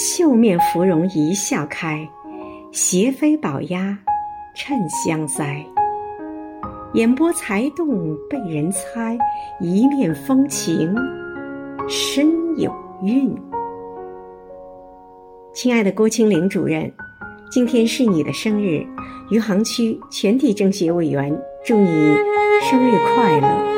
绣面芙蓉一笑开，斜飞宝鸭衬香腮。眼波才动被人猜，一面风情深有韵。亲爱的郭清玲主任，今天是你的生日，余杭区全体政协委员祝你生日快乐。